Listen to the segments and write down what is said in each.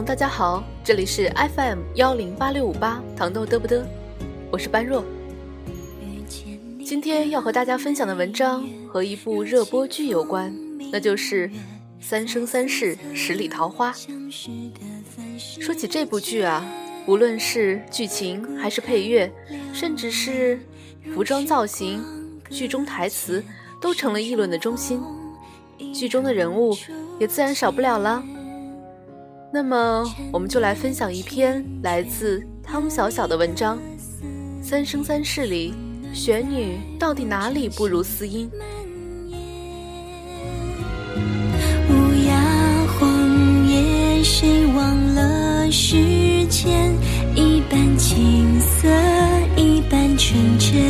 大家好，这里是 FM 幺零八六五八糖豆嘚不嘚，我是般若。今天要和大家分享的文章和一部热播剧有关，那就是《三生三世十里桃花》。说起这部剧啊，无论是剧情还是配乐，甚至是服装造型、剧中台词，都成了议论的中心。剧中的人物也自然少不了了。那么，我们就来分享一篇来自汤小小的文章，《三生三世里，玄女到底哪里不如司音？》。乌鸦荒野，谁忘了时间？一半青涩，一半纯真。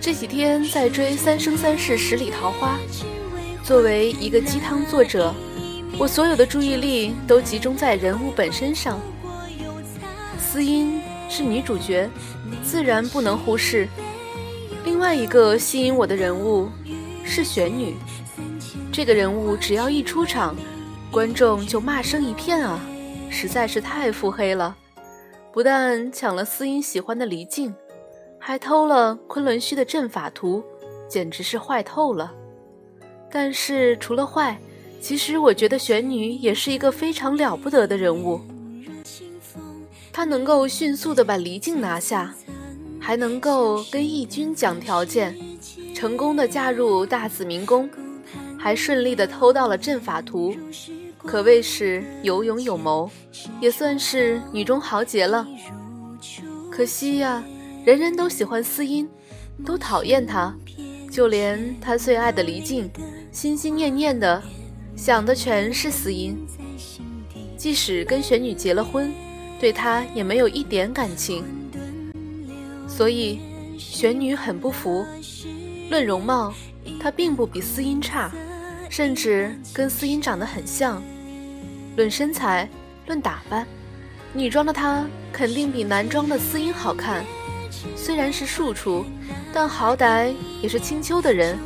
这几天在追《三生三世十里桃花》，作为一个鸡汤作者，我所有的注意力都集中在人物本身上。司音是女主角，自然不能忽视。另外一个吸引我的人物是玄女，这个人物只要一出场，观众就骂声一片啊，实在是太腹黑了。不但抢了司音喜欢的离镜。还偷了昆仑虚的阵法图，简直是坏透了。但是除了坏，其实我觉得玄女也是一个非常了不得的人物。她能够迅速的把离境拿下，还能够跟义军讲条件，成功的嫁入大紫明宫，还顺利的偷到了阵法图，可谓是有勇有谋，也算是女中豪杰了。可惜呀。人人都喜欢司音，都讨厌她，就连他最爱的黎静，心心念念的想的全是司音。即使跟玄女结了婚，对他也没有一点感情。所以，玄女很不服。论容貌，她并不比司音差，甚至跟司音长得很像。论身材，论打扮，女装的她肯定比男装的司音好看。虽然是庶出，但好歹也是青丘的人，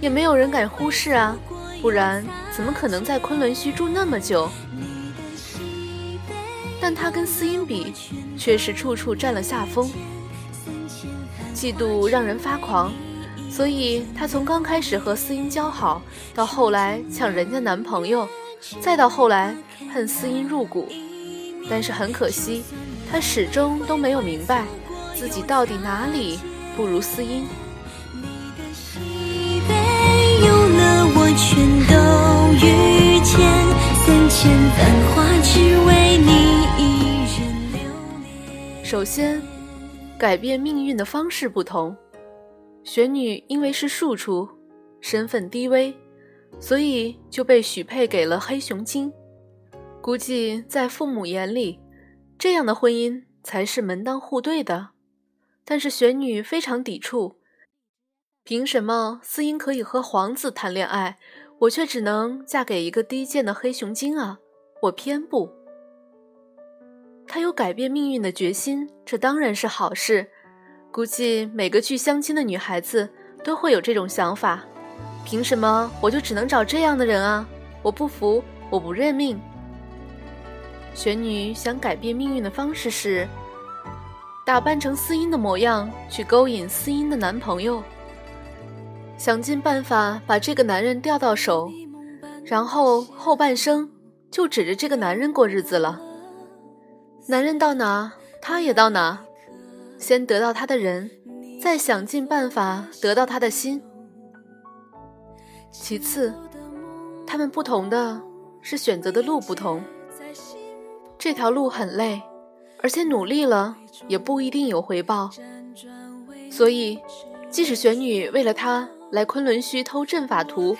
也没有人敢忽视啊！不然怎么可能在昆仑虚住那么久？但他跟司音比，却是处处占了下风，嫉妒让人发狂。所以他从刚开始和司音交好，到后来抢人家男朋友，再到后来恨司音入骨。但是很可惜，他始终都没有明白。自己到底哪里不如司音？首先，改变命运的方式不同。玄女因为是庶出，身份低微，所以就被许配给了黑熊精。估计在父母眼里，这样的婚姻才是门当户对的。但是玄女非常抵触，凭什么司音可以和皇子谈恋爱，我却只能嫁给一个低贱的黑熊精啊？我偏不。他有改变命运的决心，这当然是好事。估计每个去相亲的女孩子都会有这种想法：凭什么我就只能找这样的人啊？我不服，我不认命。玄女想改变命运的方式是。打扮成司音的模样去勾引司音的男朋友，想尽办法把这个男人钓到手，然后后半生就指着这个男人过日子了。男人到哪，他也到哪，先得到他的人，再想尽办法得到他的心。其次，他们不同的是选择的路不同，这条路很累。而且努力了也不一定有回报，所以，即使玄女为了他来昆仑虚偷阵法图，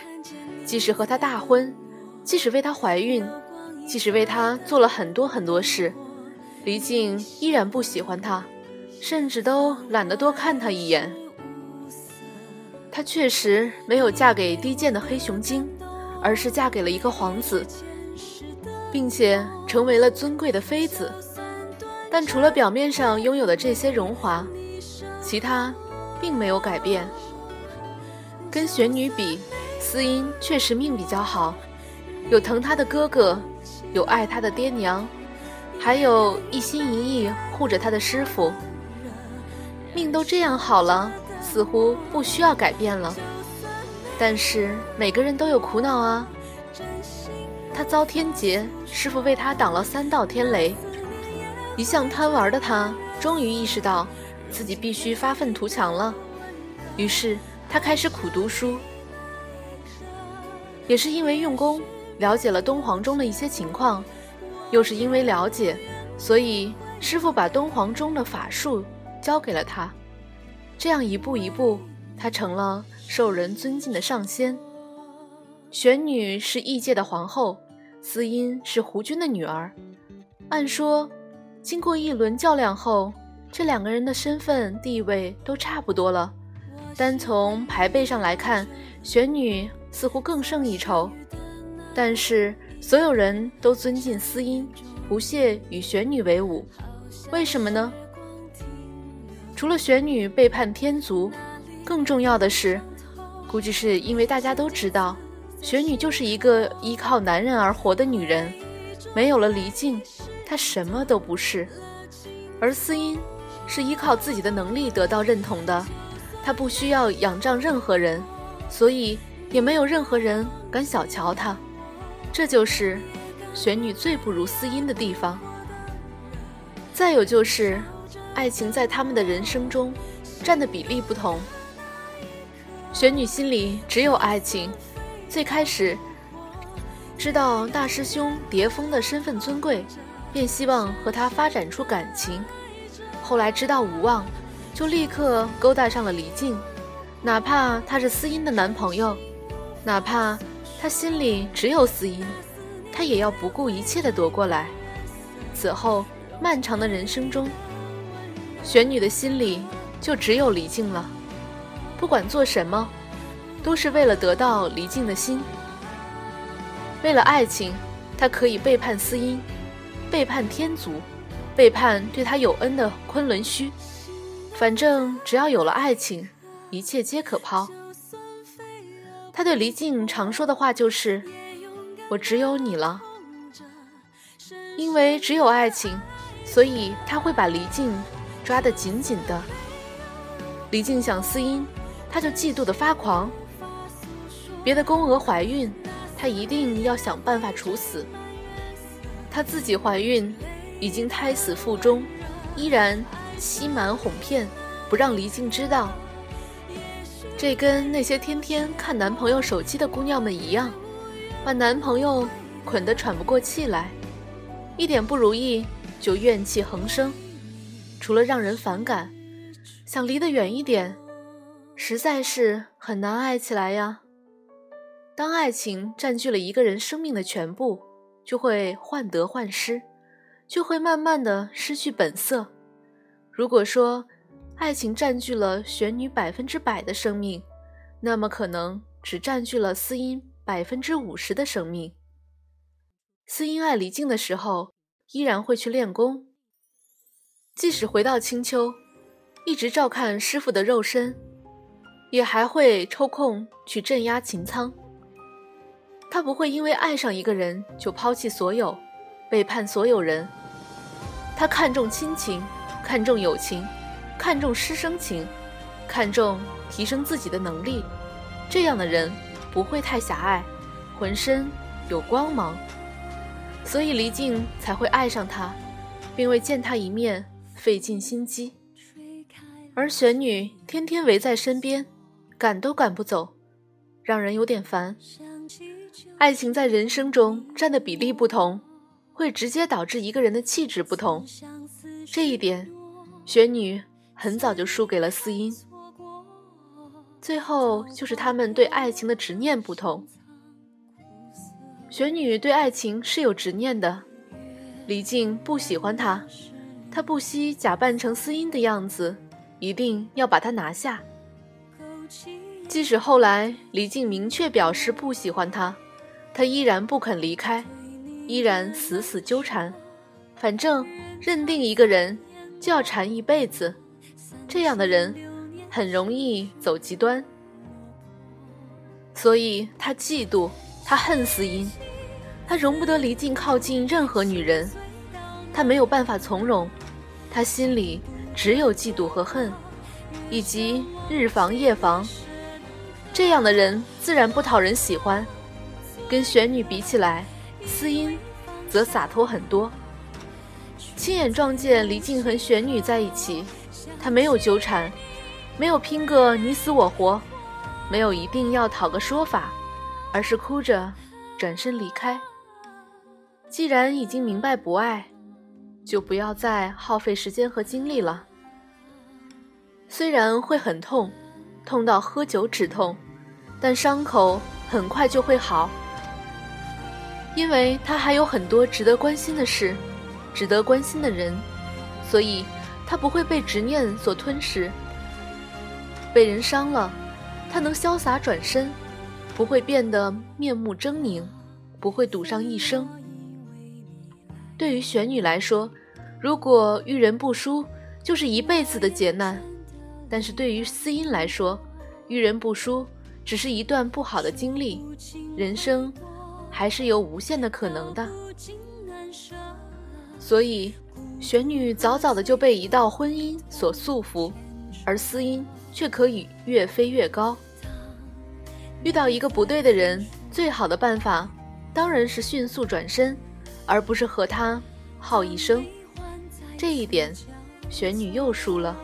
即使和他大婚，即使为他怀孕，即使为他做了很多很多事，离镜依然不喜欢他，甚至都懒得多看他一眼。她确实没有嫁给低贱的黑熊精，而是嫁给了一个皇子，并且成为了尊贵的妃子。但除了表面上拥有的这些荣华，其他并没有改变。跟玄女比，司音确实命比较好，有疼她的哥哥，有爱她的爹娘，还有一心一意护着她的师傅。命都这样好了，似乎不需要改变了。但是每个人都有苦恼啊。他遭天劫，师傅为他挡了三道天雷。一向贪玩的他，终于意识到自己必须发愤图强了。于是他开始苦读书。也是因为用功，了解了敦煌中的一些情况，又是因为了解，所以师傅把敦煌中的法术教给了他。这样一步一步，他成了受人尊敬的上仙。玄女是异界的皇后。司音是胡军的女儿，按说，经过一轮较量后，这两个人的身份地位都差不多了。单从牌背上来看，玄女似乎更胜一筹。但是所有人都尊敬司音，不屑与玄女为伍，为什么呢？除了玄女背叛天族，更重要的是，估计是因为大家都知道。玄女就是一个依靠男人而活的女人，没有了离境，她什么都不是。而司音是依靠自己的能力得到认同的，她不需要仰仗任何人，所以也没有任何人敢小瞧她。这就是玄女最不如司音的地方。再有就是，爱情在他们的人生中占的比例不同。玄女心里只有爱情。最开始知道大师兄叠峰的身份尊贵，便希望和他发展出感情。后来知道无望，就立刻勾搭上了李靖，哪怕他是司音的男朋友，哪怕他心里只有司音，他也要不顾一切的夺过来。此后漫长的人生中，玄女的心里就只有李靖了，不管做什么。都是为了得到离境的心。为了爱情，他可以背叛司音，背叛天族，背叛对他有恩的昆仑虚。反正只要有了爱情，一切皆可抛。他对离境常说的话就是：“我只有你了。”因为只有爱情，所以他会把离境抓得紧紧的。离镜想司音，他就嫉妒的发狂。别的宫娥怀孕，他一定要想办法处死。她自己怀孕，已经胎死腹中，依然欺瞒哄骗，不让离境知道。这跟那些天天看男朋友手机的姑娘们一样，把男朋友捆得喘不过气来，一点不如意就怨气横生，除了让人反感，想离得远一点，实在是很难爱起来呀。当爱情占据了一个人生命的全部，就会患得患失，就会慢慢的失去本色。如果说爱情占据了玄女百分之百的生命，那么可能只占据了司音百分之五十的生命。司音爱离境的时候，依然会去练功，即使回到青丘，一直照看师傅的肉身，也还会抽空去镇压秦苍。他不会因为爱上一个人就抛弃所有，背叛所有人。他看重亲情，看重友情，看重师生情，看重提升自己的能力。这样的人不会太狭隘，浑身有光芒，所以离境才会爱上他，并为见他一面费尽心机。而玄女天天围在身边，赶都赶不走，让人有点烦。爱情在人生中占的比例不同，会直接导致一个人的气质不同。这一点，玄女很早就输给了司音。最后就是他们对爱情的执念不同。玄女对爱情是有执念的，李靖不喜欢她，她不惜假扮成司音的样子，一定要把她拿下。即使后来李靖明确表示不喜欢她，他依然不肯离开，依然死死纠缠。反正认定一个人就要缠一辈子，这样的人很容易走极端。所以他嫉妒，他恨死音，他容不得离境靠近任何女人，他没有办法从容，他心里只有嫉妒和恨，以及日防夜防。这样的人自然不讨人喜欢。跟玄女比起来，司音则洒脱很多。亲眼撞见离境和玄女在一起，他没有纠缠，没有拼个你死我活，没有一定要讨个说法，而是哭着转身离开。既然已经明白不爱，就不要再耗费时间和精力了。虽然会很痛，痛到喝酒止痛，但伤口很快就会好。因为他还有很多值得关心的事，值得关心的人，所以他不会被执念所吞噬。被人伤了，他能潇洒转身，不会变得面目狰狞，不会赌上一生。对于玄女来说，如果遇人不淑，就是一辈子的劫难；但是对于司音来说，遇人不淑只是一段不好的经历，人生。还是有无限的可能的，所以玄女早早的就被一道婚姻所束缚，而思音却可以越飞越高。遇到一个不对的人，最好的办法当然是迅速转身，而不是和他耗一生。这一点，玄女又输了。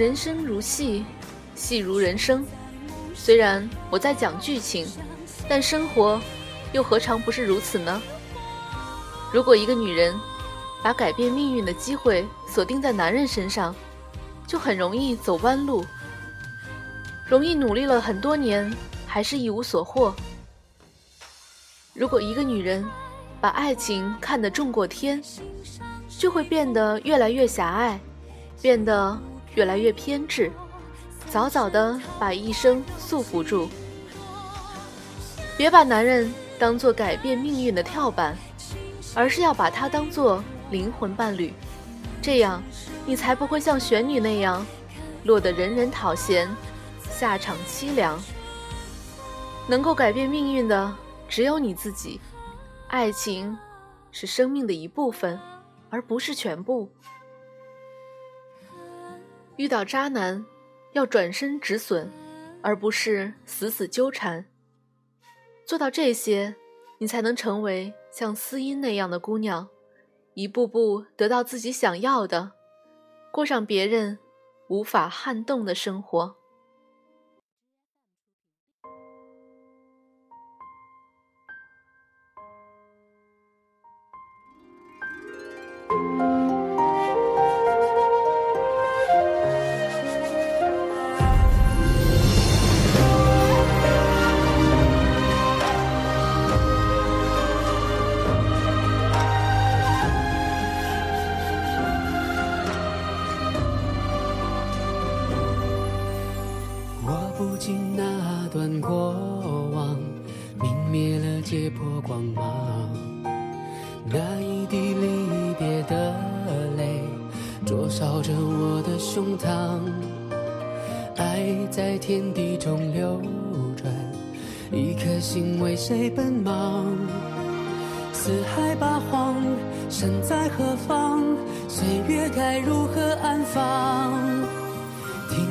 人生如戏，戏如人生。虽然我在讲剧情。但生活又何尝不是如此呢？如果一个女人把改变命运的机会锁定在男人身上，就很容易走弯路，容易努力了很多年还是一无所获。如果一个女人把爱情看得重过天，就会变得越来越狭隘，变得越来越偏执，早早的把一生束缚住。别把男人当做改变命运的跳板，而是要把他当做灵魂伴侣，这样你才不会像玄女那样落得人人讨嫌，下场凄凉。能够改变命运的只有你自己，爱情是生命的一部分，而不是全部。遇到渣男，要转身止损，而不是死死纠缠。做到这些，你才能成为像思音那样的姑娘，一步步得到自己想要的，过上别人无法撼动的生活。尽那段过往，泯灭了解破光芒。那一滴离别的泪，灼烧着我的胸膛。爱在天地中流转，一颗心为谁奔忙？四海八荒，身在何方？岁月该如何安放？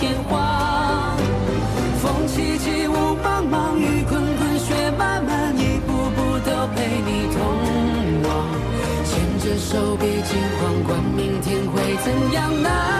天荒。风凄凄，雾茫茫，雨滚滚，雪漫漫，一步步都陪你同往。牵着手，别惊慌，管明天会怎样，哪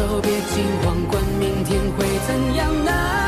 手，别惊慌，管明天会怎样，呢？